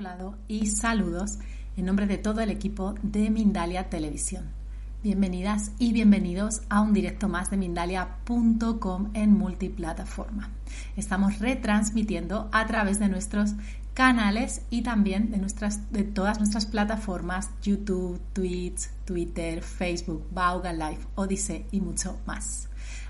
lado y saludos en nombre de todo el equipo de Mindalia Televisión. Bienvenidas y bienvenidos a un directo más de Mindalia.com en multiplataforma. Estamos retransmitiendo a través de nuestros canales y también de, nuestras, de todas nuestras plataformas YouTube, Twitch, Twitter, Facebook, Vaughan Live, Odyssey y mucho más.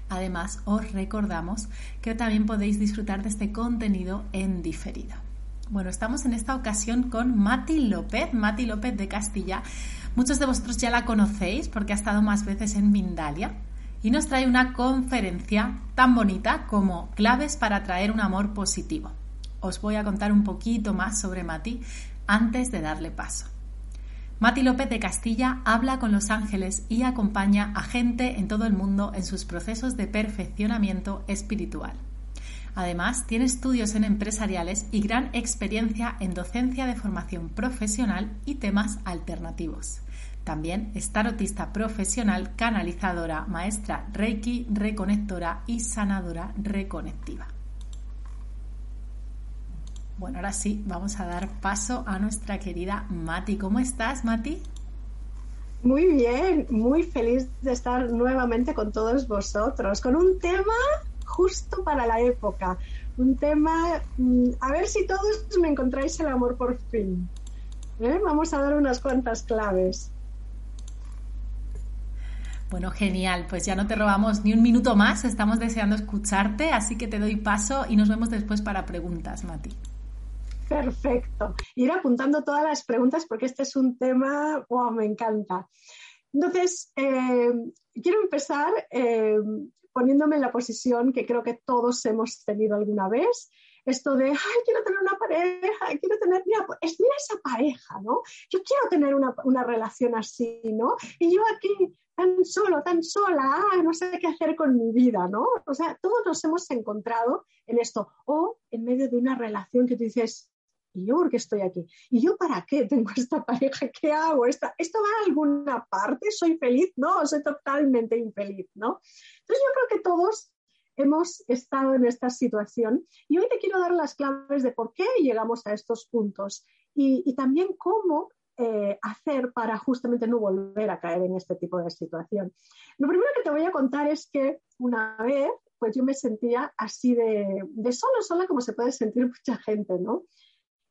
Además, os recordamos que también podéis disfrutar de este contenido en diferido. Bueno, estamos en esta ocasión con Mati López, Mati López de Castilla. Muchos de vosotros ya la conocéis porque ha estado más veces en Mindalia y nos trae una conferencia tan bonita como Claves para atraer un amor positivo. Os voy a contar un poquito más sobre Mati antes de darle paso. Mati López de Castilla habla con los ángeles y acompaña a gente en todo el mundo en sus procesos de perfeccionamiento espiritual. Además, tiene estudios en empresariales y gran experiencia en docencia de formación profesional y temas alternativos. También es tarotista profesional, canalizadora, maestra Reiki, reconectora y sanadora reconectiva. Bueno, ahora sí, vamos a dar paso a nuestra querida Mati. ¿Cómo estás, Mati? Muy bien, muy feliz de estar nuevamente con todos vosotros, con un tema justo para la época. Un tema, mm, a ver si todos me encontráis el amor por fin. ¿Eh? Vamos a dar unas cuantas claves. Bueno, genial. Pues ya no te robamos ni un minuto más. Estamos deseando escucharte, así que te doy paso y nos vemos después para preguntas, Mati. Perfecto. Ir apuntando todas las preguntas porque este es un tema, wow, me encanta. Entonces, eh, quiero empezar eh, poniéndome en la posición que creo que todos hemos tenido alguna vez, esto de, ay, quiero tener una pareja, quiero tener, mira, pues, mira esa pareja, ¿no? Yo quiero tener una, una, relación así, ¿no? Y yo aquí tan solo, tan sola, no sé qué hacer con mi vida, ¿no? O sea, todos nos hemos encontrado en esto, o en medio de una relación que tú dices, ¿y yo por qué estoy aquí? ¿Y yo para qué tengo esta pareja? ¿Qué hago? ¿Esto va a alguna parte? ¿Soy feliz? No, soy totalmente infeliz, ¿no? Entonces yo creo que todos hemos estado en esta situación y hoy te quiero dar las claves de por qué llegamos a estos puntos y, también cómo eh, hacer para justamente no volver a caer en este tipo de situación. Lo primero que te voy a contar es que una vez, pues yo me sentía así de, de solo, sola, como se puede sentir mucha gente, ¿no?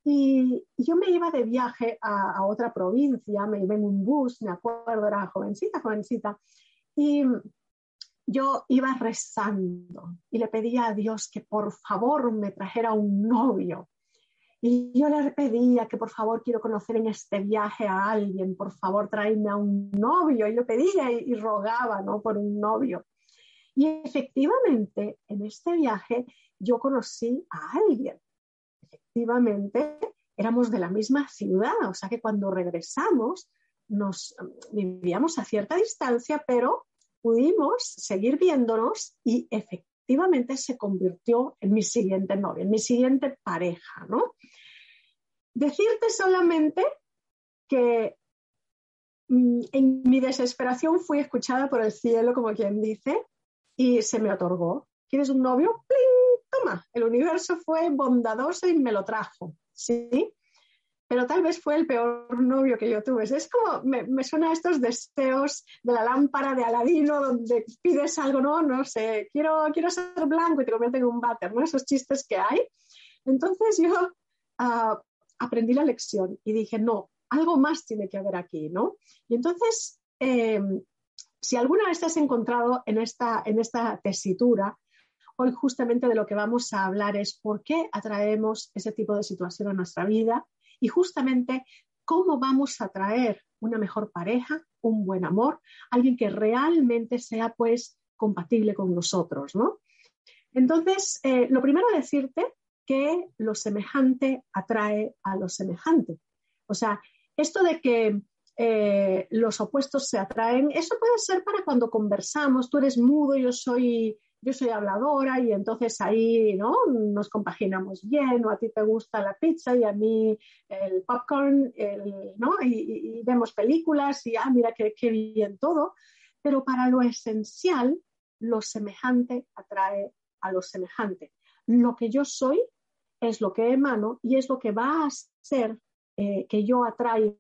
Y yo me iba de viaje a, otra provincia, me iba en un bus, me acuerdo, era jovencita, jovencita, y yo iba rezando y le pedía a Dios que por favor me trajera un novio. Y yo le pedía que por favor quiero conocer en este viaje a alguien, por favor tráeme a un novio. Y lo pedía y, y rogaba ¿no? por un novio. Y efectivamente, en este viaje yo conocí a alguien efectivamente éramos de la misma ciudad, o sea que cuando regresamos nos vivíamos a cierta distancia, pero pudimos seguir viéndonos y efectivamente se convirtió en mi siguiente novia, en mi siguiente pareja, ¿no? Decirte solamente que mm, en mi desesperación fui escuchada por el cielo, como quien dice, y se me otorgó. ¿Quieres un novio? El universo fue bondadoso y me lo trajo, ¿sí? Pero tal vez fue el peor novio que yo tuve. Es como, me, suena a estos deseos de la lámpara de Aladino, donde pides algo, no, no sé, quiero, quiero ser blanco y te conviertes en un váter, ¿no? Esos chistes que hay. Entonces yo uh, aprendí la lección y dije, no, algo más tiene que haber aquí, ¿no? Y entonces, eh, si alguna vez te has encontrado en esta, en esta tesitura, Hoy justamente de lo que vamos a hablar es por qué atraemos ese tipo de situación a nuestra vida y justamente cómo vamos a atraer una mejor pareja, un buen amor, alguien que realmente sea pues compatible con nosotros, ¿no? Entonces, eh, lo primero decirte que lo semejante atrae a lo semejante. O sea, esto de que eh, los opuestos se atraen, eso puede ser para cuando conversamos, tú eres mudo, yo soy yo soy habladora y entonces ahí ¿no? nos compaginamos bien, o a ti te gusta la pizza y a mí el popcorn, ¿no? Y, vemos películas y, ah, mira qué, bien todo. Pero para lo esencial, lo semejante atrae a lo semejante. Lo que yo soy es lo que emano y es lo que va a ser eh, que yo atraiga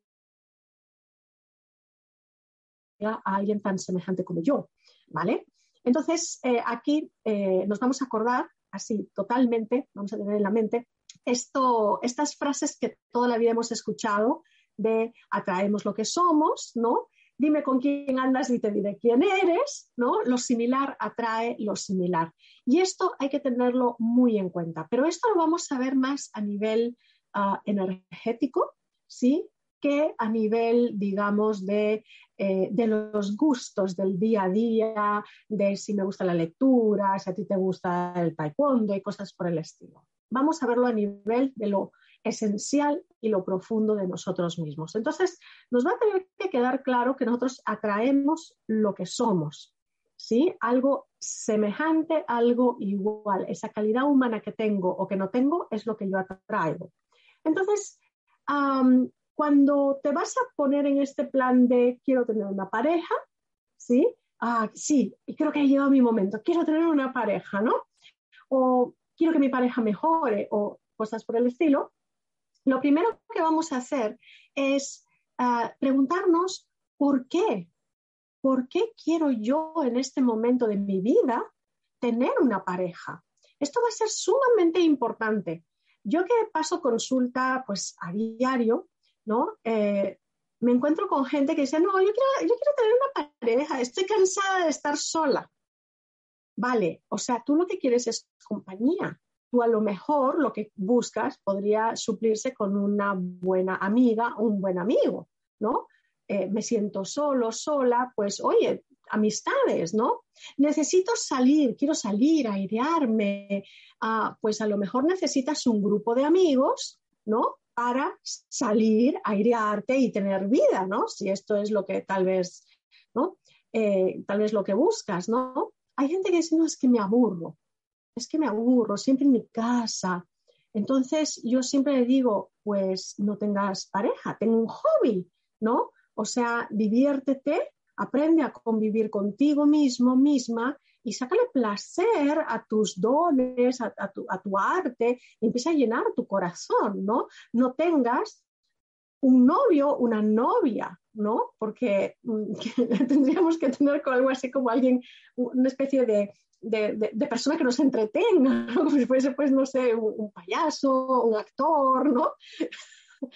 a alguien tan semejante como yo, ¿vale? Entonces, eh, aquí eh, nos vamos a acordar, así totalmente, vamos a tener en la mente, esto, estas frases que toda la vida hemos escuchado de atraemos lo que somos, ¿no? Dime con quién andas y te diré quién eres, ¿no? Lo similar atrae lo similar. Y esto hay que tenerlo muy en cuenta. Pero esto lo vamos a ver más a nivel ah, energético, ¿sí? Que a nivel, digamos, de, eh, de los gustos del día a día, de si me gusta la lectura, si a ti te gusta el taekwondo y cosas por el estilo. Vamos a verlo a nivel de lo esencial y lo profundo de nosotros mismos. Entonces, nos va a tener que quedar claro que nosotros atraemos lo que somos, ¿sí? Algo semejante, algo igual. Esa calidad humana que tengo o que no tengo es lo que yo atraigo. Entonces, cuando te vas a poner en este plan de quiero tener una pareja, ¿sí? Ah, sí, y creo que ha llegado mi momento, quiero tener una pareja, ¿no? O quiero que mi pareja mejore o cosas por el estilo, lo primero que vamos a hacer es ah, preguntarnos por qué. ¿Por qué quiero yo en este momento de mi vida tener una pareja? Esto va a ser sumamente importante. Yo que paso consulta pues a diario, ¿no? Eh, me encuentro con gente que dice, no, yo quiero, yo quiero tener una pareja, estoy cansada de estar sola. Vale, o sea, tú lo que quieres es compañía, a lo mejor lo que buscas podría suplirse con una buena amiga un buen amigo, ¿no? Eh, me siento solo, sola, pues oye, amistades, ¿no? Necesito salir, quiero salir, airearme, ah, pues a lo mejor necesitas un grupo de amigos, ¿no? Para salir, airearte y tener vida, ¿no? Si esto es lo que tal vez, ¿no? Eh, tal vez lo que buscas, ¿no? Hay gente que dice, no, es que me aburro es que me aburro, siempre en mi casa. Entonces yo siempre le digo, pues no tengas pareja, tengo un hobby, ¿no? O sea, diviértete, aprende a convivir contigo mismo, misma, y sácale placer a tus dones, a, tu, a tu, arte, empieza a llenar tu corazón, ¿no? No tengas un novio, una novia, ¿no? Porque mm, tendríamos que tener algo así como alguien, una especie de de, persona que nos entretenga, como si fuese, pues, no sé, un, payaso, un actor, ¿no?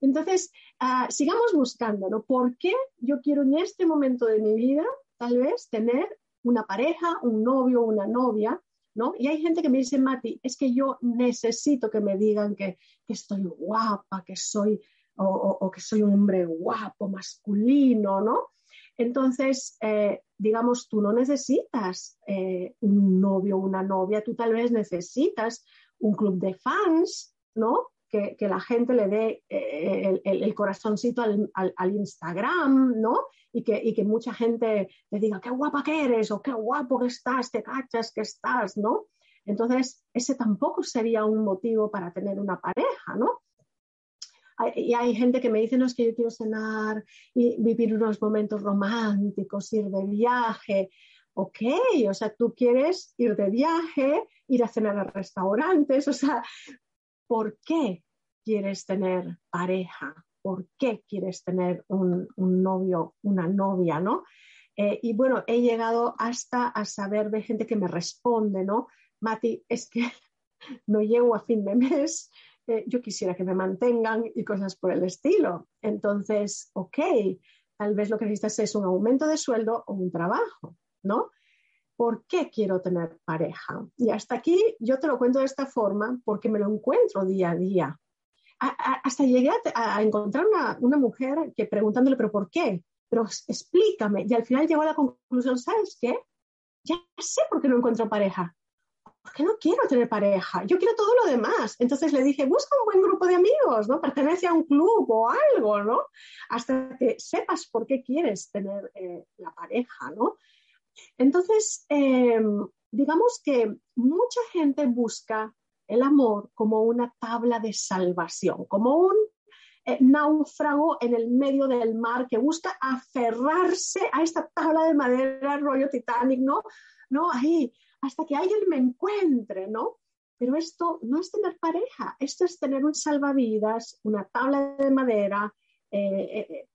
Entonces, ah, sigamos buscando, ¿no? ¿Por qué yo quiero en este momento de mi vida, tal vez, tener una pareja, un novio, una novia, ¿no? Y hay gente que me dice, Mati, es que yo necesito que me digan que, estoy guapa, que soy, o, que soy un hombre guapo, masculino, ¿no? Entonces, eh, digamos, tú no necesitas eh, un novio o una novia, tú tal vez necesitas un club de fans, ¿no? Que, la gente le dé eh, el, corazoncito al, Instagram, ¿no? Y que, mucha gente le diga, qué guapa que eres o qué guapo que estás, te cachas que estás, ¿no? Entonces, ese tampoco sería un motivo para tener una pareja, ¿no? y hay gente que me dice, no es que yo quiero cenar y vivir unos momentos románticos, ir de viaje. Ok, o sea, tú quieres ir de viaje, ir a cenar a restaurantes, o sea, ¿por qué quieres tener pareja? ¿Por qué quieres tener un, novio, una novia, no? Eh, y bueno, he llegado hasta a saber de gente que me responde, ¿no? Mati, es que no llego a fin de mes, eh, yo quisiera que me mantengan y cosas por el estilo. Entonces, ok, tal vez lo que necesitas es un aumento de sueldo o un trabajo, ¿no? ¿Por qué quiero tener pareja? Y hasta aquí yo te lo cuento de esta forma porque me lo encuentro día a día. hasta llegué a, encontrar una, una, mujer que preguntándole, pero ¿por qué? Pero explícame. Y al final llegó a la conclusión, ¿sabes qué? Ya sé por qué no encuentro pareja porque no quiero tener pareja, yo quiero todo lo demás. Entonces le dije, busca un buen grupo de amigos, ¿no? Pertenece a un club o algo, ¿no? Hasta que sepas por qué quieres tener eh, la pareja, ¿no? Entonces, em, digamos que mucha gente busca el amor como una tabla de salvación, como un eh, náufrago en el medio del mar que busca aferrarse a esta tabla de madera, rollo Titanic, ¿no? ¿No? Ahí, hasta que alguien me encuentre, ¿no? pero esto no es tener pareja, esto es tener un salvavidas, una tabla de madera, eh, eh,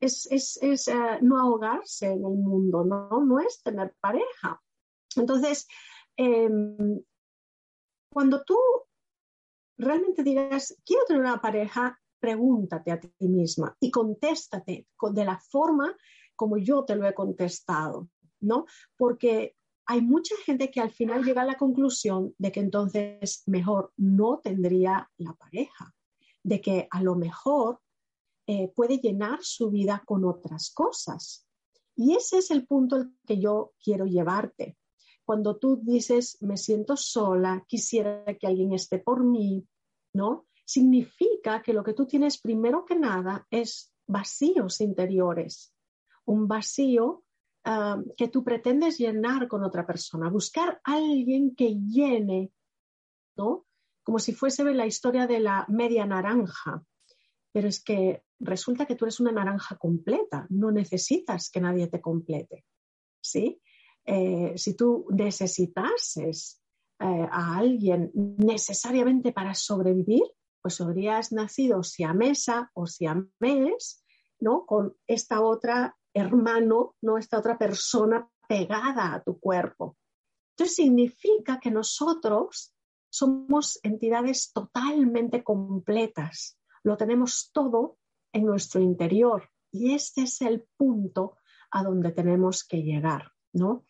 es, no ahogarse en el mundo, ¿no? no es tener pareja. Entonces, em, cuando tú realmente digas, quiero tener una pareja, pregúntate a ti misma y contéstate de la forma como yo te lo he contestado, ¿no? Porque hay mucha gente que al final llega a la conclusión de que entonces mejor no tendría la pareja, de que a lo mejor eh, puede llenar su vida con otras cosas. Y ese es el punto al que yo quiero llevarte. Cuando tú dices, me siento sola, quisiera que alguien esté por mí, ¿no? Significa que lo que tú tienes primero que nada es vacíos interiores un vacío ah, que tú pretendes llenar con otra persona, buscar a alguien que llene, ¿no? Como si fuese la historia de la media naranja. Pero es que resulta que tú eres una naranja completa, no necesitas que nadie te complete, ¿sí? Eh, si tú necesitases eh, a alguien necesariamente para sobrevivir, pues habrías nacido siamesa o siamés, ¿no? Con esta otra hermano, no esta otra persona pegada a tu cuerpo. Entonces significa que nosotros somos entidades totalmente completas, lo tenemos todo en nuestro interior y este es el punto a donde tenemos que llegar, ¿no?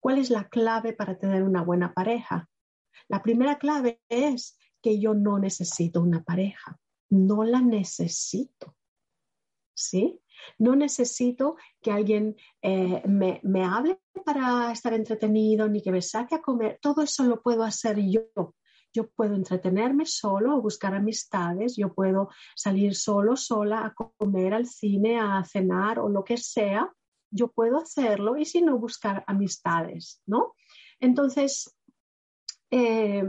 ¿Cuál es la clave para tener una buena pareja? La primera clave es que yo no necesito una pareja, no la necesito. ¿Sí? No necesito que alguien eh, me, me, hable para estar entretenido, ni que me saque a comer. Todo eso lo puedo hacer yo. Yo puedo entretenerme solo o buscar amistades, yo puedo salir solo, sola a comer al cine, a cenar o lo que sea. Yo puedo hacerlo y si no, buscar amistades, ¿no? Entonces, eh,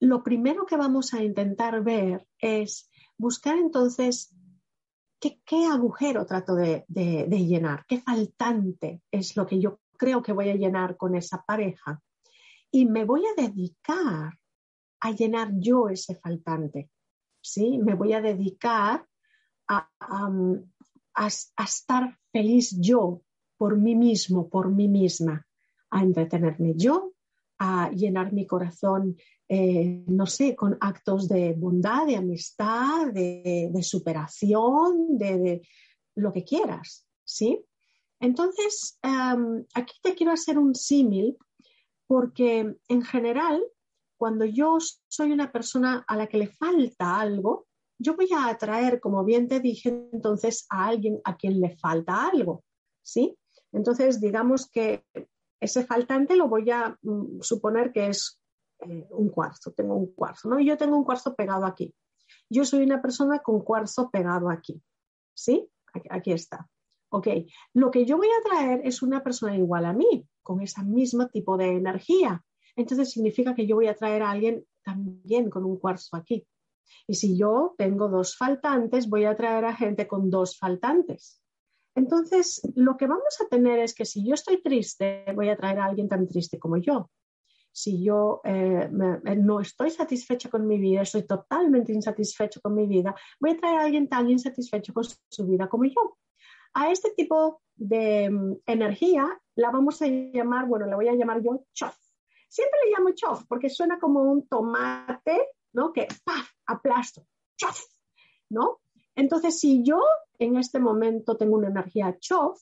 lo primero que vamos a intentar ver es buscar entonces ¿qué, agujero trato de, llenar? ¿Qué faltante es lo que yo creo que voy a llenar con esa pareja? Y me voy a dedicar a llenar yo ese faltante. ¿sí? Me voy a dedicar a, a, estar feliz yo por mí mismo, por mí misma, a entretenerme yo, a llenar mi corazón eh, no sé, con actos de bondad, de amistad, de, superación, de, lo que quieras, ¿sí? Entonces, aquí te quiero hacer un símil porque en general, cuando yo soy una persona a la que le falta algo, yo voy a atraer, como bien te dije, entonces a alguien a quien le falta algo, ¿sí? Entonces, digamos que ese faltante lo voy a mm, suponer que es eh, un cuarzo, tengo un cuarzo, ¿no? Yo tengo un cuarzo pegado aquí. Yo soy una persona con cuarzo pegado aquí, ¿sí? Aquí, está. Ok, lo que yo voy a traer es una persona igual a mí, con ese mismo tipo de energía. Entonces significa que yo voy a traer a alguien también con un cuarzo aquí. Y si yo tengo dos faltantes, voy a traer a gente con dos faltantes. Entonces, lo que vamos a tener es que si yo estoy triste, voy a traer a alguien tan triste como yo si yo eh, eh, no estoy satisfecho con mi vida, estoy totalmente insatisfecho con mi vida, voy a traer a alguien tan insatisfecho con su vida como yo. A este tipo de mm, energía la vamos a llamar, bueno, la voy a llamar yo chof. Siempre le llamo chof porque suena como un tomate, ¿no? Que ¡paf! aplasto, chof, ¿no? Entonces, si yo en este momento tengo una energía chof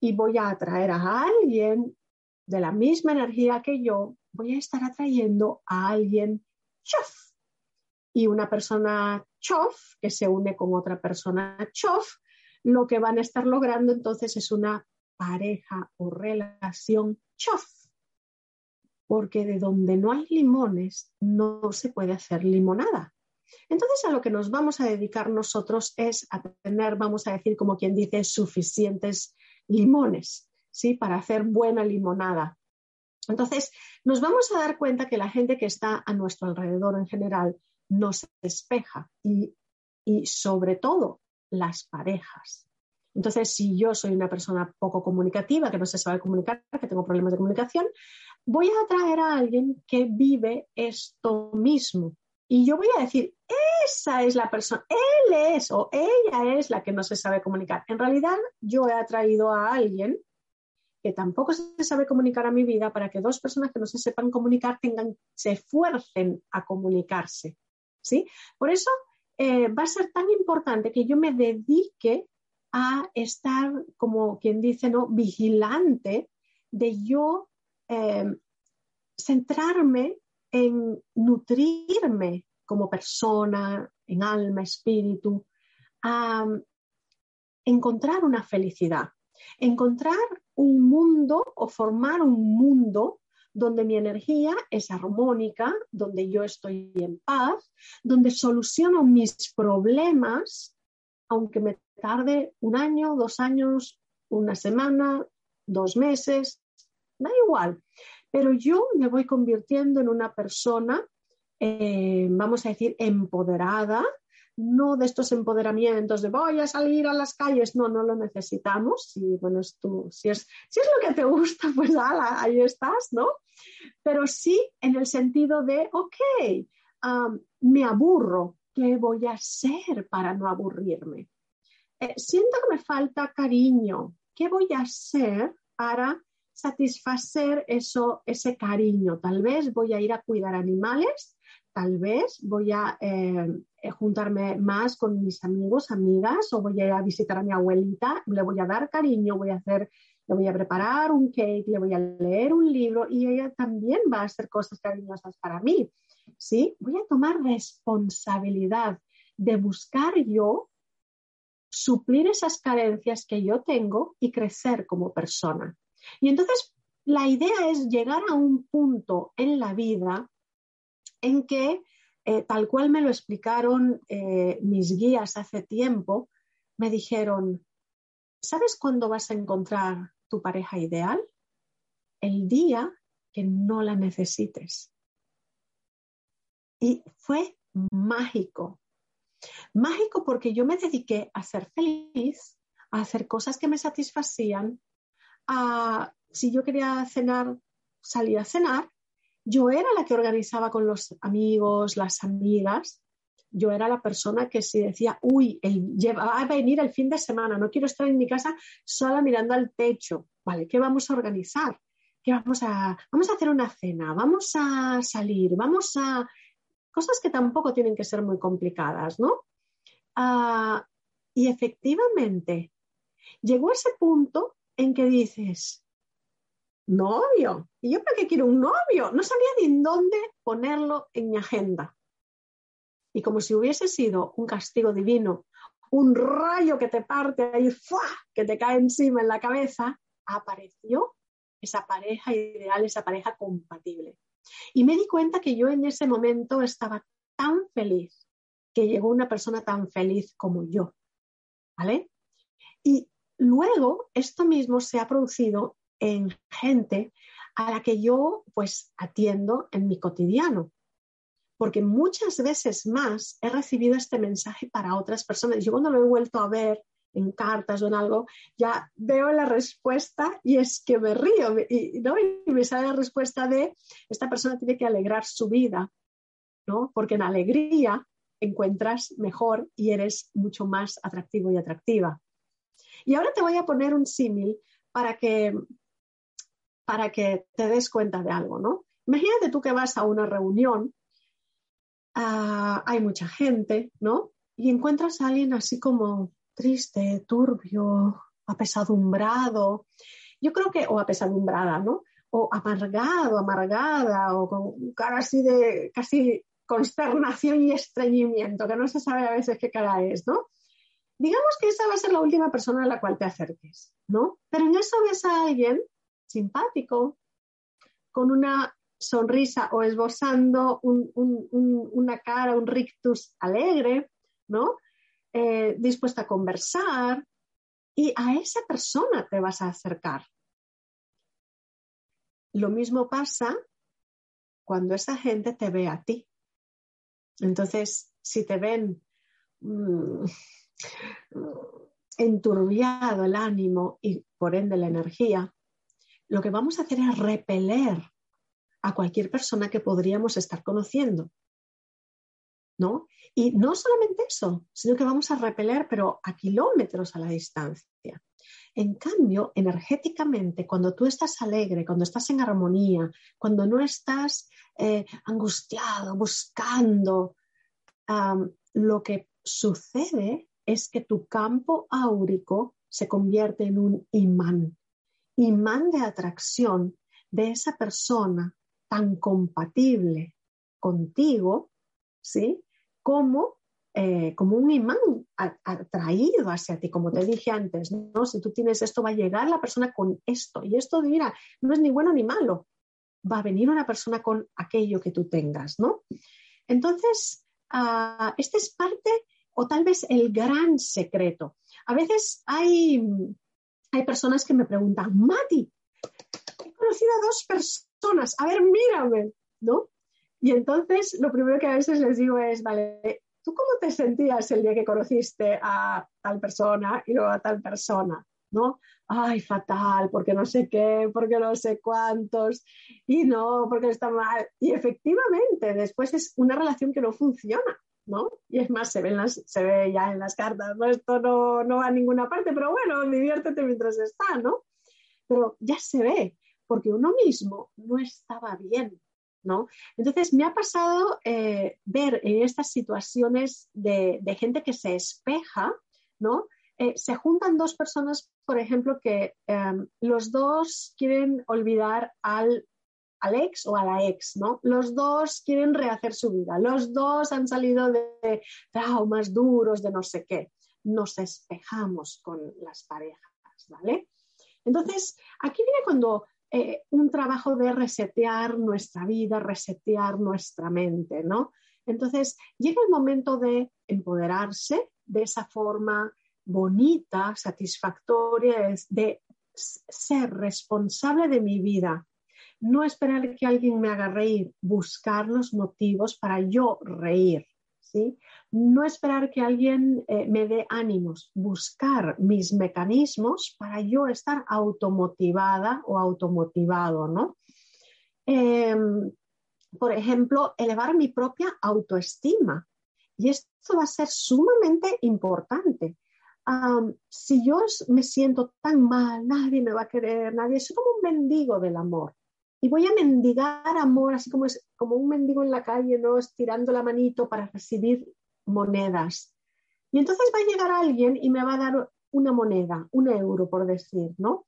y voy a atraer a alguien de la misma energía que yo, voy a estar atrayendo a alguien chof. Y una persona chof que se une con otra persona chof, lo que van a estar logrando entonces es una pareja o relación chof. Porque de donde no hay limones no se puede hacer limonada. Entonces a lo que nos vamos a dedicar nosotros es a tener, vamos a decir como quien dice, suficientes limones. ¿sí? Para hacer buena limonada. Entonces, nos vamos a dar cuenta que la gente que está a nuestro alrededor en general nos despeja y, sobre todo las parejas. Entonces, si yo soy una persona poco comunicativa, que no se sabe comunicar, que tengo problemas de comunicación, voy a atraer a alguien que vive esto mismo. Y yo voy a decir, esa es la persona, él es o ella es la que no se sabe comunicar. En realidad, yo he atraído a alguien que tampoco se sabe comunicar a mi vida para que dos personas que no se sepan comunicar tengan, se esfuercen a comunicarse. ¿sí? Por eso eh, va a ser tan importante que yo me dedique a estar, como quien dice, ¿no? vigilante de yo eh, centrarme en nutrirme como persona, en alma, espíritu, a encontrar una felicidad, encontrar un mundo o formar un mundo donde mi energía es armónica, donde yo estoy en paz, donde soluciono mis problemas, aunque me tarde un año, dos años, una semana, dos meses, da igual. Pero yo me voy convirtiendo en una persona, eh, vamos a decir, empoderada, no de estos empoderamientos de voy a salir a las calles, no, no lo necesitamos. Si, bueno, es tú, si, es, si es lo que te gusta, pues ahí estás, ¿no? Pero sí en el sentido de, ok, me aburro, ¿qué voy a hacer para no aburrirme? Eh, siento que me falta cariño, ¿qué voy a hacer para satisfacer eso, ese cariño? Tal vez voy a ir a cuidar animales tal vez voy a eh, juntarme más con mis amigos, amigas, o voy a ir a visitar a mi abuelita, le voy a dar cariño, voy a hacer, le voy a preparar un cake, le voy a leer un libro y ella también va a hacer cosas cariñosas para mí. ¿Sí? Voy a tomar responsabilidad de buscar yo suplir esas carencias que yo tengo y crecer como persona. Y entonces la idea es llegar a un punto en la vida en que, eh, tal cual me lo explicaron eh, mis guías hace tiempo, me dijeron, ¿sabes cuándo vas a encontrar tu pareja ideal? El día que no la necesites. Y fue mágico. Mágico porque yo me dediqué a ser feliz, a hacer cosas que me satisfacían, a, si yo quería cenar, salir a cenar, yo era la que organizaba con los amigos, las amigas. Yo era la persona que si decía, uy, va a venir el fin de semana, no quiero estar en mi casa sola mirando al techo. Vale, ¿qué vamos a organizar? ¿Qué vamos a, vamos a hacer una cena, vamos a salir, vamos a... Cosas que tampoco tienen que ser muy complicadas, ¿no? Ah, y efectivamente, llegó ese punto en que dices, novio. ¿Y yo para qué quiero un novio? No sabía ni en dónde ponerlo en mi agenda. Y como si hubiese sido un castigo divino, un rayo que te parte ahí, que te cae encima en la cabeza, apareció esa pareja ideal, esa pareja compatible. Y me di cuenta que yo en ese momento estaba tan feliz que llegó una persona tan feliz como yo. ¿Vale? Y luego esto mismo se ha producido en gente a la que yo pues atiendo en mi cotidiano. Porque muchas veces más he recibido este mensaje para otras personas. Yo cuando lo he vuelto a ver en cartas o en algo, ya veo la respuesta y es que me río y, ¿no? y me sale la respuesta de esta persona tiene que alegrar su vida, ¿no? Porque en alegría encuentras mejor y eres mucho más atractivo y atractiva. Y ahora te voy a poner un símil para que para que te des cuenta de algo, ¿no? Imagínate tú que vas a una reunión, ah, hay mucha gente, ¿no? Y encuentras a alguien así como triste, turbio, apesadumbrado. Yo creo que, o apesadumbrada, ¿no? O amargado, amargada, o con cara así de casi consternación y estreñimiento, que no se sabe a veces qué cara es, ¿no? Digamos que esa va a ser la última persona a la cual te acerques, ¿no? Pero en eso ves a alguien simpático, con una sonrisa o esbozando una cara, un rictus alegre, ¿no? Eh, dispuesta a conversar y a esa persona te vas a acercar. Lo mismo pasa cuando esa gente te ve a ti. Entonces, si te ven mm, enturbiado el ánimo y por ende la energía, lo que vamos a hacer es repeler a cualquier persona que podríamos estar conociendo. ¿No? Y no solamente eso, sino que vamos a repeler, pero a kilómetros a la distancia. En cambio, energéticamente, cuando tú estás alegre, cuando estás en armonía, cuando no estás eh, angustiado, buscando, lo que sucede es que tu campo áurico se convierte en un imán, imán de atracción de esa persona tan compatible contigo, ¿sí? Como, eh, como un imán atraído hacia ti, como te dije antes, ¿no? Si tú tienes esto, va a llegar la persona con esto, y esto, mira, no es ni bueno ni malo, va a venir una persona con aquello que tú tengas, ¿no? Entonces, uh, esta es parte o tal vez el gran secreto. A veces hay, hay personas que me preguntan, Mati, he conocido a dos personas, a ver, mírame, ¿no? Y entonces lo primero que a veces les digo es, vale, ¿tú cómo te sentías el día que conociste a tal persona y luego a tal persona? ¿No? Ay, fatal, porque no sé qué, porque no sé cuántos, y no, porque está mal. Y efectivamente, después es una relación que no funciona, ¿no? Y es más, se ve, las, se ve ya en las cartas, ¿no? Esto no, no va a ninguna parte, pero bueno, diviértete mientras está, ¿no? Pero ya se ve, porque uno mismo no estaba bien, Entonces, me ha pasado eh, ver en estas situaciones de, gente que se espeja, ¿no? Eh, se juntan dos personas, por ejemplo, que em, los dos quieren olvidar al al ex o a la ex, ¿no? Los dos quieren rehacer su vida, los dos han salido de traumas duros, de no sé qué. Nos espejamos con las parejas, ¿vale? Entonces, aquí viene cuando eh, un trabajo de resetear nuestra vida, resetear nuestra mente, ¿no? Entonces, llega el momento de empoderarse de esa forma bonita, satisfactoria, de ser responsable de mi vida, no esperar que alguien me haga reír, buscar los motivos para yo reír. ¿sí? No esperar que alguien eh, me dé ánimos, buscar mis mecanismos para yo estar automotivada o automotivado. ¿no? Em, por ejemplo, elevar mi propia autoestima. Y esto va a ser sumamente importante. si yo me siento tan mal, nadie me va a querer, nadie, soy como un mendigo del amor y voy a mendigar amor, así como, como un mendigo en la calle, ¿no? Estirando la manito para recibir monedas. Y entonces va a llegar alguien y me va a dar una moneda, un euro, por decir, ¿no?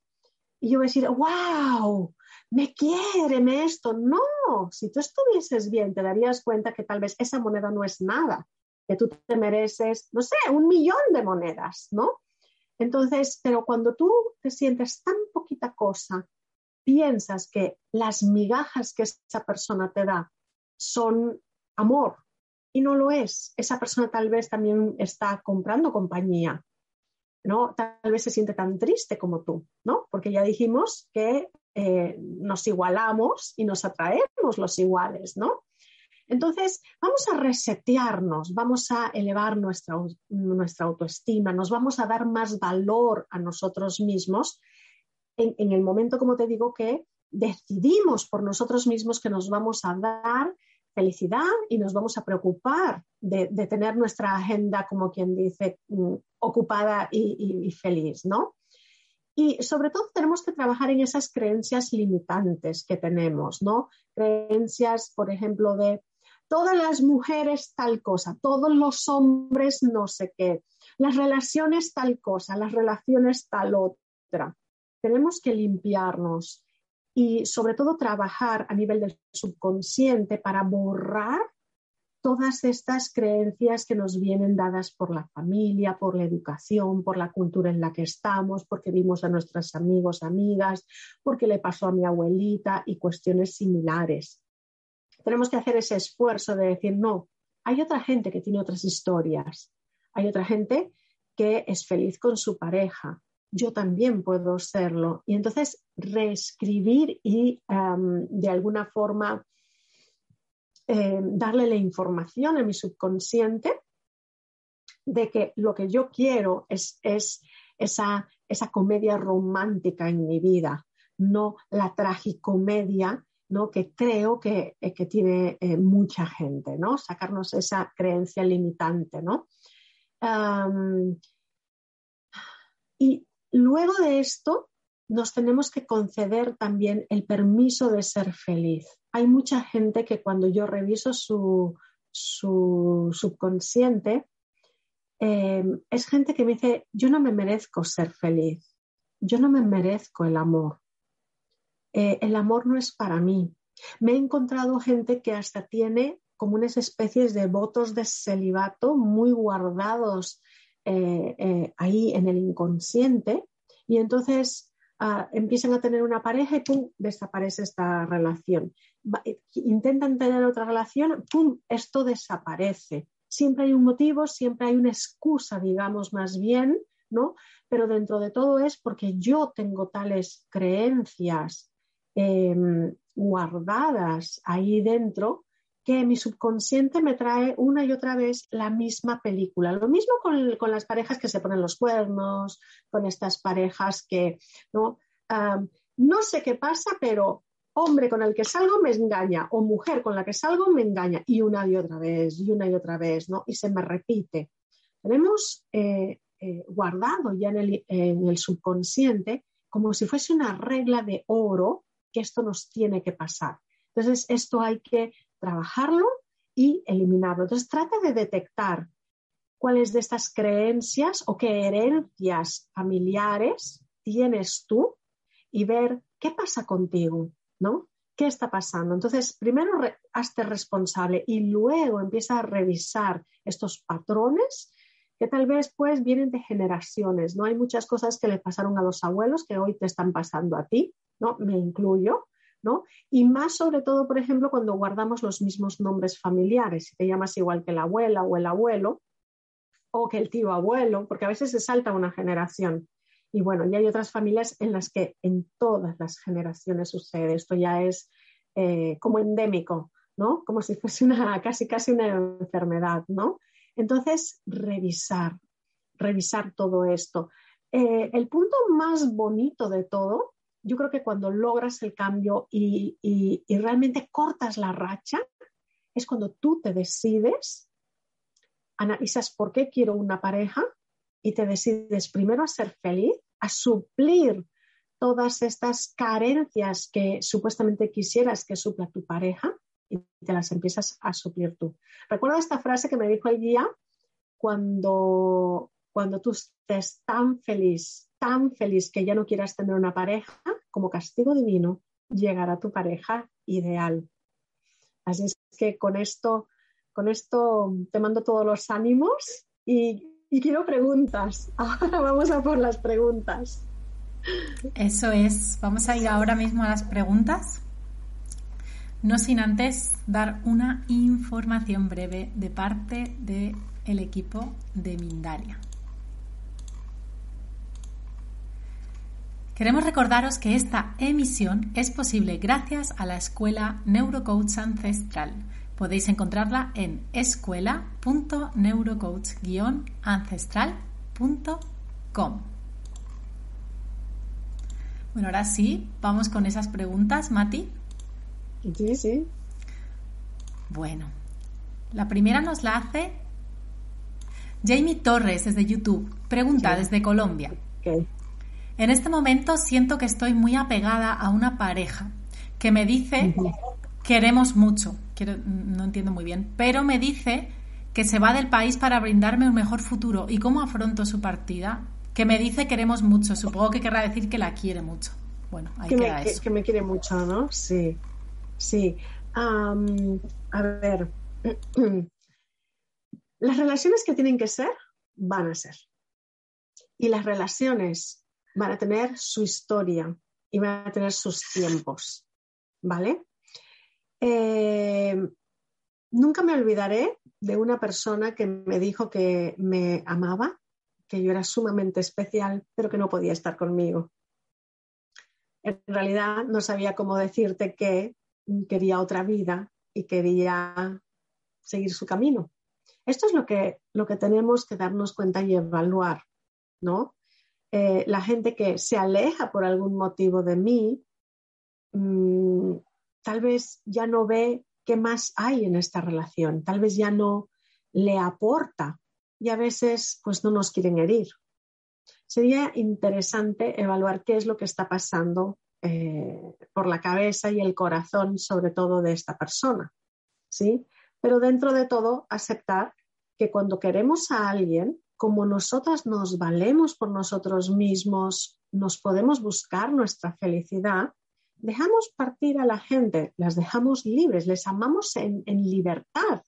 Y yo voy a decir, wow, me quiere, me esto. No, si tú estuvieses bien, te darías cuenta que tal vez esa moneda no es nada, que tú te mereces, no sé, un millón de monedas, ¿no? Entonces, pero cuando tú te sientes tan poquita cosa piensas que las migajas que esa persona te da son amor y no lo es, esa persona tal vez también está comprando compañía, ¿no? Tal vez se siente tan triste como tú, ¿no? Porque ya dijimos que eh, nos igualamos y nos atraemos los iguales, ¿no? Entonces, vamos a resetearnos, vamos a elevar nuestra, nuestra autoestima, nos vamos a dar más valor a nosotros mismos en, el momento, como te digo, que decidimos por nosotros mismos que nos vamos a dar felicidad y nos vamos a preocupar de, tener nuestra agenda, como quien dice, mm, ocupada y, feliz, ¿no? Y sobre todo tenemos que trabajar en esas creencias limitantes que tenemos, ¿no? Creencias, por ejemplo, de todas las mujeres tal cosa, todos los hombres no sé qué, las relaciones tal cosa, las relaciones tal otra tenemos que limpiarnos y sobre todo trabajar a nivel del subconsciente para borrar todas estas creencias que nos vienen dadas por la familia, por la educación, por la cultura en la que estamos, porque vimos a nuestros amigos, amigas, porque le pasó a mi abuelita y cuestiones similares. Tenemos que hacer ese esfuerzo de decir, no, hay otra gente que tiene otras historias, hay otra gente que es feliz con su pareja, yo también puedo serlo. Y entonces reescribir y de alguna forma em, darle la información a mi subconsciente de que lo que yo quiero es, es esa, esa comedia romántica en mi vida, no la tragicomedia ¿no? que creo que, eh, tiene eh, mucha gente, ¿no? sacarnos esa creencia limitante. ¿no? y luego de esto, nos tenemos que conceder también el permiso de ser feliz. Hay mucha gente que cuando yo reviso su, su subconsciente, eh, es gente que me dice, yo no me merezco ser feliz, yo no me merezco el amor, eh, el amor no es para mí. Me he encontrado gente que hasta tiene como unas especies de votos de celibato muy guardados eh, ahí en el inconsciente y entonces ah, empiezan a tener una pareja y ¡pum! desaparece esta relación. intentan tener otra relación, ¡pum! esto desaparece. Siempre hay un motivo, siempre hay una excusa, digamos más bien, ¿no? Pero dentro de todo es porque yo tengo tales creencias em, guardadas ahí dentro que mi subconsciente me trae una y otra vez la misma película. Lo mismo con, las parejas que se ponen los cuernos, con estas parejas que, ¿no? no sé qué pasa, pero hombre con el que salgo me engaña o mujer con la que salgo me engaña y una y otra vez y una y otra vez, ¿no? Y se me repite. Tenemos eh, eh, guardado ya en el, en el subconsciente como si fuese una regla de oro que esto nos tiene que pasar. Entonces, esto hay que trabajarlo y eliminarlo. Entonces, trata de detectar cuáles de estas creencias o qué herencias familiares tienes tú y ver qué pasa contigo, ¿no? ¿Qué está pasando? Entonces, primero hazte responsable y luego empieza a revisar estos patrones que tal vez pues vienen de generaciones, ¿no? Hay muchas cosas que le pasaron a los abuelos que hoy te están pasando a ti, ¿no? Me incluyo, y más sobre todo, por ejemplo, cuando guardamos los mismos nombres familiares, si te llamas igual que la abuela o el abuelo, o que el tío abuelo, porque a veces se salta una generación. Y bueno, y hay otras familias en las que en todas las generaciones sucede. Esto ya es eh, como endémico, ¿no? Como si fuese una, casi, casi una enfermedad, ¿no? Entonces, revisar, revisar todo esto. Eh, el punto más bonito de todo yo creo que cuando logras el cambio y, realmente cortas la racha, es cuando tú te decides, analizas por qué quiero una pareja y te decides primero a ser feliz, a suplir todas estas carencias que supuestamente quisieras que supla tu pareja y te las empiezas a suplir tú. Recuerda esta frase que me dijo el guía cuando, cuando tú estés tan feliz tan feliz que ya no quieras tener una pareja, como castigo divino, llegará tu pareja ideal. Así es que con esto, con esto te mando todos los ánimos y, quiero preguntas. Ahora vamos a por las preguntas. Eso es. Vamos a ir ahora mismo a las preguntas. No sin antes dar una información breve de parte del equipo de Mindalia. Queremos recordaros que esta emisión es posible gracias a la escuela Neurocoach Ancestral. Podéis encontrarla en escuela.neurocoach-ancestral.com. Bueno, ahora sí, vamos con esas preguntas, Mati. Sí, sí. Bueno, la primera nos la hace Jamie Torres desde YouTube. Pregunta desde Colombia. En este momento siento que estoy muy apegada a una pareja que me dice queremos mucho, no entiendo muy bien, pero me dice que se va del país para brindarme un mejor futuro. ¿Y cómo afronto su partida? Que me dice queremos mucho, supongo que querrá decir que la quiere mucho. Bueno, ahí que queda me, eso. Que, me quiere mucho, ¿no? Sí, sí. a ver, las relaciones que tienen que ser, van a ser. Y las relaciones van a tener su historia y van a tener sus tiempos, ¿vale? Eh, nunca me olvidaré de una persona que me dijo que me amaba, que yo era sumamente especial, pero que no podía estar conmigo. En realidad no sabía cómo decirte que quería otra vida y quería seguir su camino. Esto es lo que, lo que tenemos que darnos cuenta y evaluar, ¿no? Eh, la gente que se aleja por algún motivo de mí, mm, tal vez ya no ve qué más hay en esta relación, tal vez ya no le aporta y a veces pues no nos quieren herir. Sería interesante evaluar qué es lo que está pasando eh, por la cabeza y el corazón, sobre todo de esta persona, ¿sí? Pero dentro de todo, aceptar que cuando queremos a alguien, como nosotras nos valemos por nosotros mismos, nos podemos buscar nuestra felicidad, dejamos partir a la gente, las dejamos libres, les amamos en, en libertad.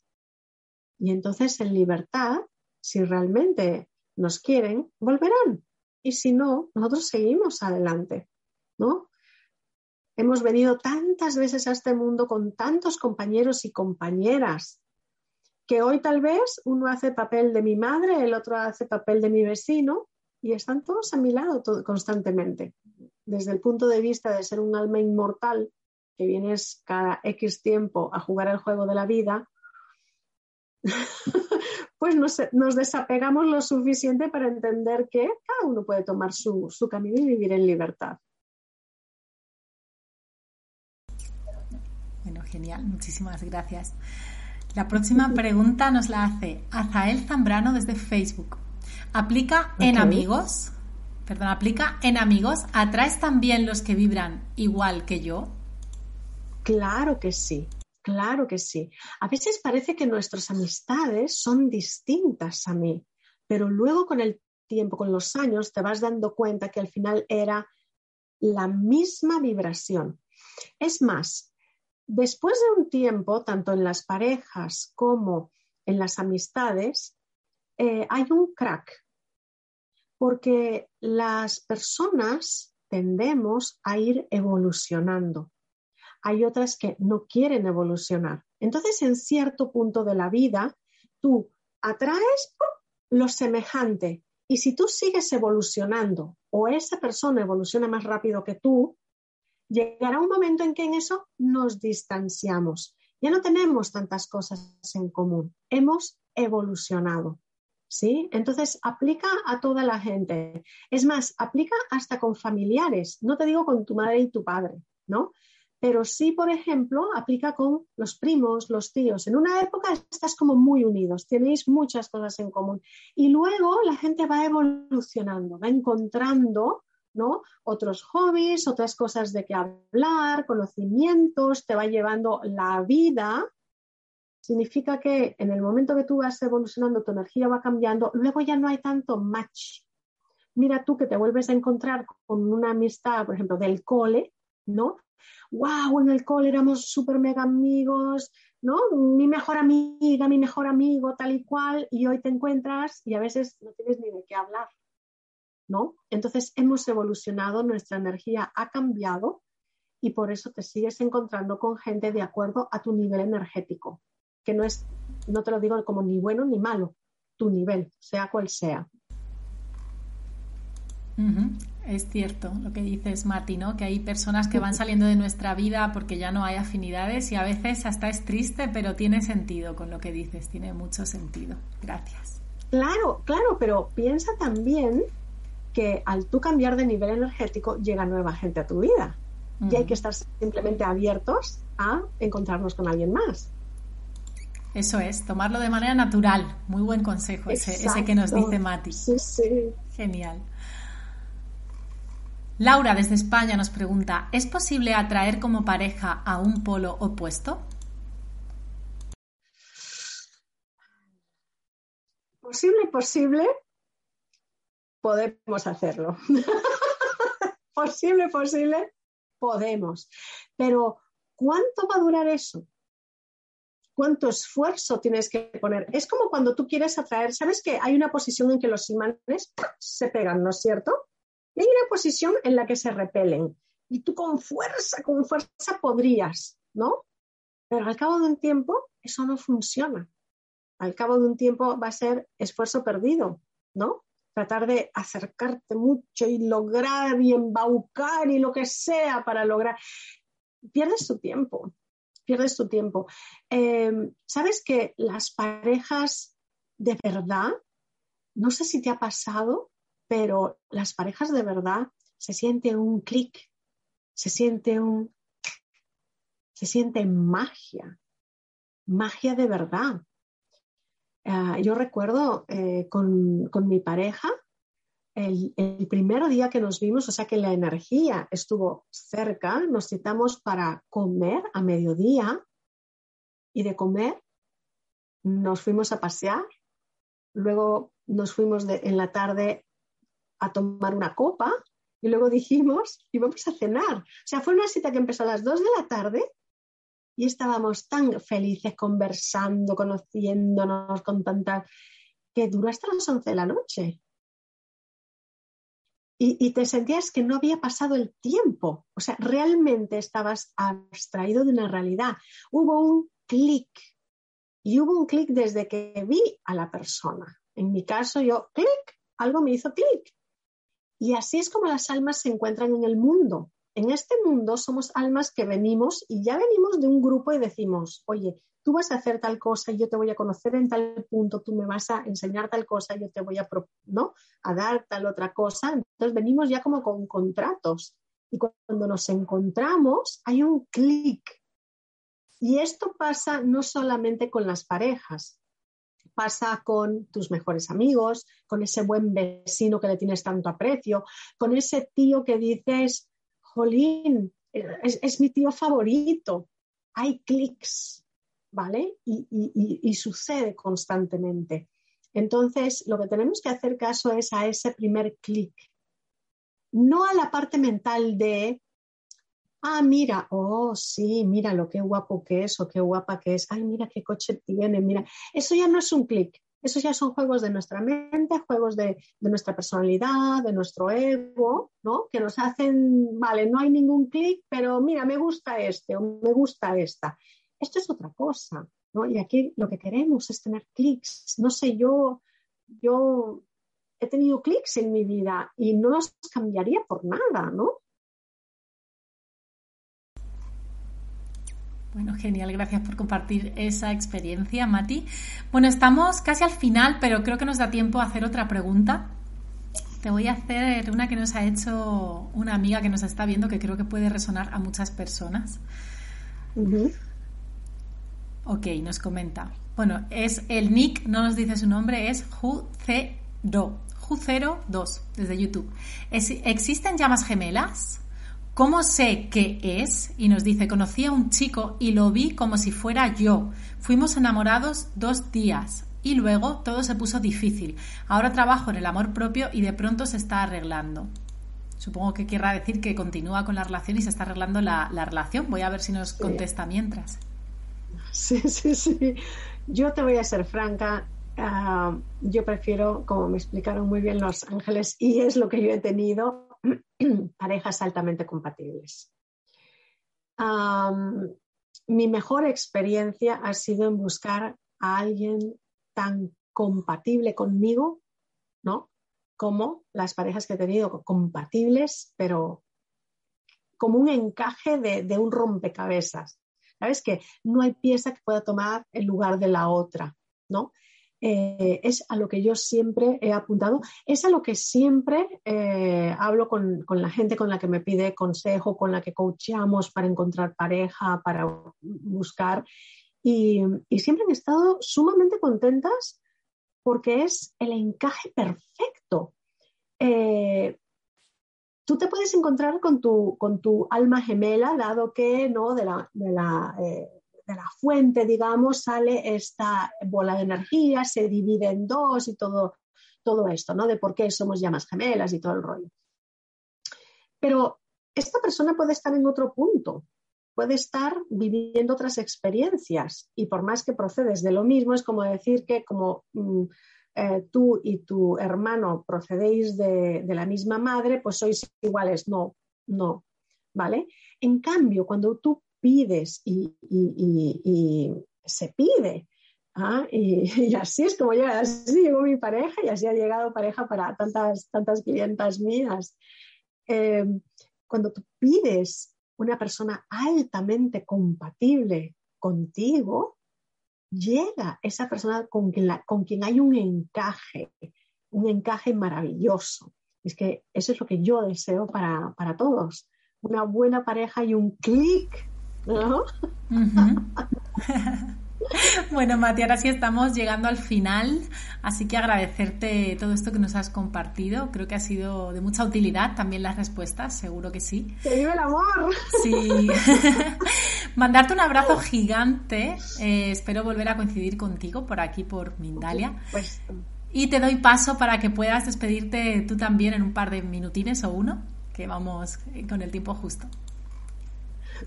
Y entonces en libertad, si realmente nos quieren, volverán. Y si no, nosotros seguimos adelante, ¿no? Hemos venido tantas veces a este mundo con tantos compañeros y compañeras que hoy tal vez uno hace papel de mi madre, el otro hace papel de mi vecino y están todos a mi lado constantemente. Desde el punto de vista de ser un alma inmortal que vienes cada X tiempo a jugar el juego de la vida, pues nos, desapegamos lo suficiente para entender que cada uno puede tomar su camino y vivir en libertad. Bueno, genial, muchísimas gracias. La próxima pregunta nos la hace Azael Zambrano desde Facebook. ¿Aplica en amigos? Perdón, ¿aplica en amigos? ¿Atraes también los que vibran igual que yo? Claro que sí, claro que sí. A veces parece que nuestras amistades son distintas a mí, pero luego con el tiempo, con los años, te vas dando cuenta que al final era la misma vibración. Es más, Después de un tiempo, tanto en las parejas como en las amistades, eh, hay un crack, porque las personas tendemos a ir evolucionando. Hay otras que no quieren evolucionar. Entonces, en cierto punto de la vida, tú atraes lo semejante. Y si tú sigues evolucionando o esa persona evoluciona más rápido que tú, llegará un momento en que en eso nos distanciamos. Ya no tenemos tantas cosas en común. Hemos evolucionado. ¿Sí? Entonces aplica a toda la gente. Es más, aplica hasta con familiares. No te digo con tu madre y tu padre, ¿no? Pero sí, por ejemplo, aplica con los primos, los tíos. En una época estás como muy unidos, tenéis muchas cosas en común. Y luego la gente va evolucionando, va encontrando ¿no? Otros hobbies, otras cosas de qué hablar, conocimientos, te va llevando la vida. Significa que en el momento que tú vas evolucionando, tu energía va cambiando, luego ya no hay tanto match. Mira tú que te vuelves a encontrar con una amistad, por ejemplo, del cole, ¿no? ¡Wow! En el cole éramos súper mega amigos, ¿no? Mi mejor amiga, mi mejor amigo, tal y cual, y hoy te encuentras y a veces no tienes ni de qué hablar. Entonces hemos evolucionado, nuestra energía ha cambiado y por eso te sigues encontrando con gente de acuerdo a tu nivel energético, que no es, no te lo digo como ni bueno ni malo, tu nivel, sea cual sea. Es cierto lo que dices, Mati, ¿no? Que hay personas que van saliendo de nuestra vida porque ya no hay afinidades y a veces hasta es triste, pero tiene sentido con lo que dices, tiene mucho sentido. Gracias. Claro, claro, pero piensa también que al tú cambiar de nivel energético llega nueva gente a tu vida. Y hay que estar simplemente abiertos a encontrarnos con alguien más. Eso es, tomarlo de manera natural. Muy buen consejo ese, ese, que nos dice Mati. Sí, sí. Genial. Laura desde España nos pregunta, ¿es posible atraer como pareja a un polo opuesto? Posible, posible, podemos hacerlo. posible, posible, podemos. Pero ¿cuánto va a durar eso? ¿Cuánto esfuerzo tienes que poner? Es como cuando tú quieres atraer, ¿sabes que hay una posición en que los imanes se pegan, ¿no es cierto? Y hay una posición en la que se repelen. Y tú con fuerza, con fuerza podrías, ¿no? Pero al cabo de un tiempo eso no funciona. Al cabo de un tiempo va a ser esfuerzo perdido, ¿no? Tratar de acercarte mucho y lograr y embaucar y lo que sea para lograr. Pierdes tu tiempo, pierdes tu tiempo. Em, ¿Sabes que las parejas de verdad, no sé si te ha pasado, pero las parejas de verdad se siente un clic, se siente un... se siente magia, magia de verdad. Ah, yo recuerdo eh, con, mi pareja, el, el, primer día que nos vimos, o sea que la energía estuvo cerca, nos citamos para comer a mediodía y de comer nos fuimos a pasear, luego nos fuimos en la tarde a tomar una copa y luego dijimos, íbamos a cenar. O sea, fue una cita que empezó a las 2 de la tarde y estábamos tan felices conversando, conociéndonos con tanta... que duró hasta las 11 de la noche. Y, y, te sentías que no había pasado el tiempo. O sea, realmente estabas abstraído de una realidad. Hubo un clic. Y hubo un clic desde que vi a la persona. En mi caso, yo, clic, algo me hizo clic. Y así es como las almas se encuentran en el mundo. En este mundo somos almas que venimos y ya venimos de un grupo y decimos, oye, tú vas a hacer tal cosa yo te voy a conocer en tal punto, tú me vas a enseñar tal cosa, yo te voy a, ¿no? a dar tal otra cosa. Entonces venimos ya como con contratos. Y cuando nos encontramos, hay un clic. Y esto pasa no solamente con las parejas, pasa con tus mejores amigos, con ese buen vecino que le tienes tanto aprecio, con ese tío que dices, jolín, es, mi tío favorito. Hay clics, ¿vale? Y, sucede constantemente. Entonces, lo que tenemos que hacer caso es a ese primer clic, no a la parte mental de, ah, mira, oh, sí, mira lo que guapo que es o qué guapa que es, ay, mira qué coche tiene, mira, eso ya no es un clic, eso ya son juegos de nuestra mente, juegos de, nuestra personalidad, de nuestro ego, ¿no? Que nos hacen, vale, no hay ningún clic, pero mira, me gusta este o me gusta esta. Esto es otra cosa, ¿no? Y aquí lo que queremos es tener clics. No sé, yo, yo he tenido clics en mi vida y no los cambiaría por nada, ¿no? Bueno, genial, gracias por compartir esa experiencia, Mati. Bueno, estamos casi al final, pero creo que nos da tiempo a hacer otra pregunta. Te voy a hacer una que nos ha hecho una amiga que nos está viendo, que creo que puede resonar a muchas personas. Ok, nos comenta. Bueno, es el nick, no nos dice su nombre, es Ju02, Ju02 desde YouTube. ¿Existen llamas gemelas? ¿Cómo sé qué es? Y nos dice, conocí a un chico y lo vi como si fuera yo. Fuimos enamorados dos días y luego todo se puso difícil. Ahora trabajo en el amor propio y de pronto se está arreglando. Supongo que querrá decir que continúa con la relación y se está arreglando la, relación. Voy a ver si nos contesta mientras. Sí, sí, sí. Yo te voy a ser franca. Ah, yo prefiero, como me explicaron muy bien los ángeles, y es lo que yo he tenido, parejas altamente compatibles. mi mejor experiencia ha sido en buscar a alguien tan compatible conmigo, ¿no? Como las parejas que he tenido, compatibles, pero como un encaje de, de un rompecabezas. ¿Sabes? Que no hay pieza que pueda tomar el lugar de la otra, ¿no? Eh, es a lo que yo siempre he apuntado, es a lo que siempre eh, hablo con, la gente con la que me pide consejo, con la que coachamos para encontrar pareja, para buscar. Y, siempre han estado sumamente contentas porque es el encaje perfecto. Eh, tú te puedes encontrar con tu, con tu alma gemela, dado que no de la de la fuente, digamos, sale esta bola de energía, se divide en dos y todo, todo esto, ¿no? De por qué somos llamas gemelas y todo el rollo. Pero esta persona puede estar en otro punto, puede estar viviendo otras experiencias y por más que procedes de lo mismo, es como decir que como mm, eh, tú y tu hermano procedéis de, de la misma madre, pues sois iguales. No, no, ¿vale? En cambio, cuando tú pides y, se pide. ¿ah? Y, así es como llega, así llegó mi pareja y así ha llegado pareja para tantas, tantas clientas mías. Eh, cuando tú pides una persona altamente compatible contigo, llega esa persona con quien, con quien hay un encaje, un encaje maravilloso. Es que eso es lo que yo deseo para, para todos. Una buena pareja y un clic ¿no? Bueno, Mati, ahora sí estamos llegando al final, así que agradecerte todo esto que nos has compartido. Creo que ha sido de mucha utilidad también las respuestas, seguro que sí. ¡Que vive el amor! Sí. Mandarte un abrazo gigante. Eh, espero volver a coincidir contigo por aquí, por Mindalia. Y te doy paso para que puedas despedirte tú también en un par de minutines o uno, que vamos con el tiempo justo.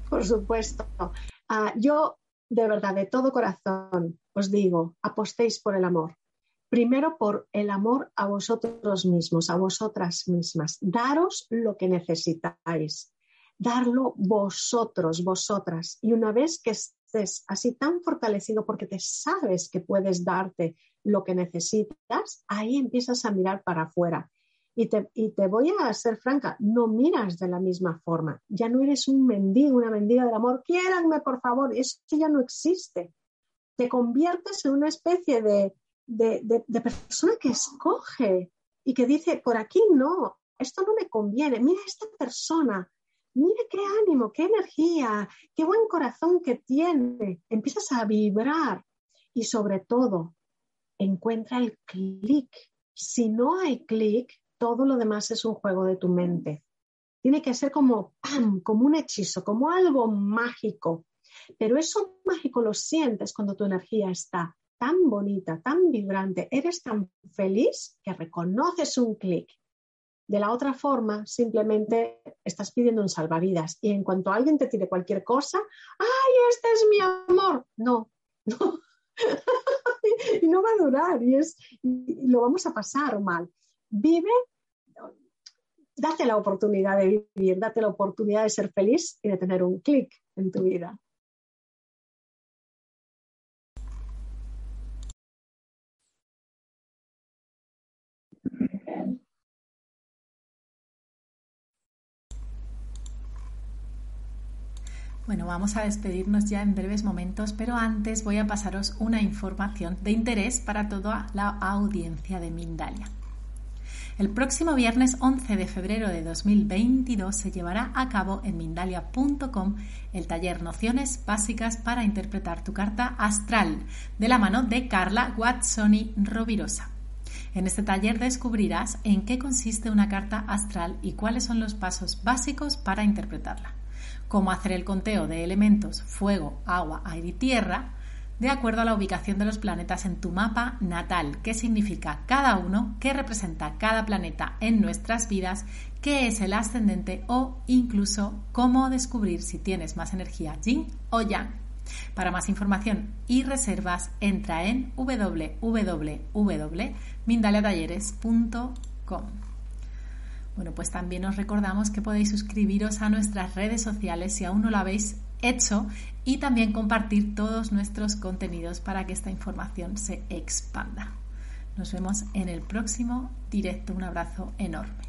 Por supuesto. Ah, yo de verdad, de todo corazón, os digo, apostéis por el amor. Primero por el amor a vosotros mismos, a vosotras mismas. Daros lo que necesitáis. Darlo vosotros, vosotras. Y una vez que estés así tan fortalecido porque te sabes que puedes darte lo que necesitas, ahí empiezas a mirar para afuera y te, voy a ser franca, no miras de la misma forma. Ya no eres un mendigo, una mendiga del amor. Quiéranme, por favor. Eso ya no existe. Te conviertes en una especie de, de, persona que escoge y que dice, por aquí no, esto no me conviene. Mira esta persona, mira qué ánimo, qué energía, qué buen corazón que tiene. Empiezas a vibrar y sobre todo, encuentra el clic. Si no hay clic, todo lo demás es un juego de tu mente. Tiene que ser como ¡pam! como un hechizo, como algo mágico. Pero eso mágico lo sientes cuando tu energía está tan bonita, tan vibrante, eres tan feliz que reconoces un clic. De la otra forma, simplemente estás pidiendo un salvavidas y en cuanto alguien te tire cualquier cosa, ¡ay, este es mi amor! No, no. y no va a durar y, es, y lo vamos a pasar mal. Vive date la oportunidad de vivir, date la oportunidad de ser feliz y de tener un clic en tu vida. Bueno, vamos a despedirnos ya en breves momentos, pero antes voy a pasaros una información de interés para toda la audiencia de Mindalia. El próximo viernes 11 de febrero de 2022 se llevará a cabo en Mindalia.com el taller Nociones Básicas para Interpretar tu Carta Astral de la mano de Carla Guazzoni Rovirosa. En este taller descubrirás en qué consiste una carta astral y cuáles son los pasos básicos para interpretarla. Cómo hacer el conteo de elementos fuego, agua, aire y tierra, de acuerdo a la ubicación de los planetas en tu mapa natal, qué significa cada uno, qué representa cada planeta en nuestras vidas, qué es el ascendente o incluso cómo descubrir si tienes más energía yin o yang. Para más información y reservas, entra en www.mindaliatalleres.com. Bueno, pues también os recordamos que podéis suscribiros a nuestras redes sociales si aún no lo habéis hecho y también compartir todos nuestros contenidos para que esta información se expanda. Nos vemos en el próximo directo. Un abrazo enorme.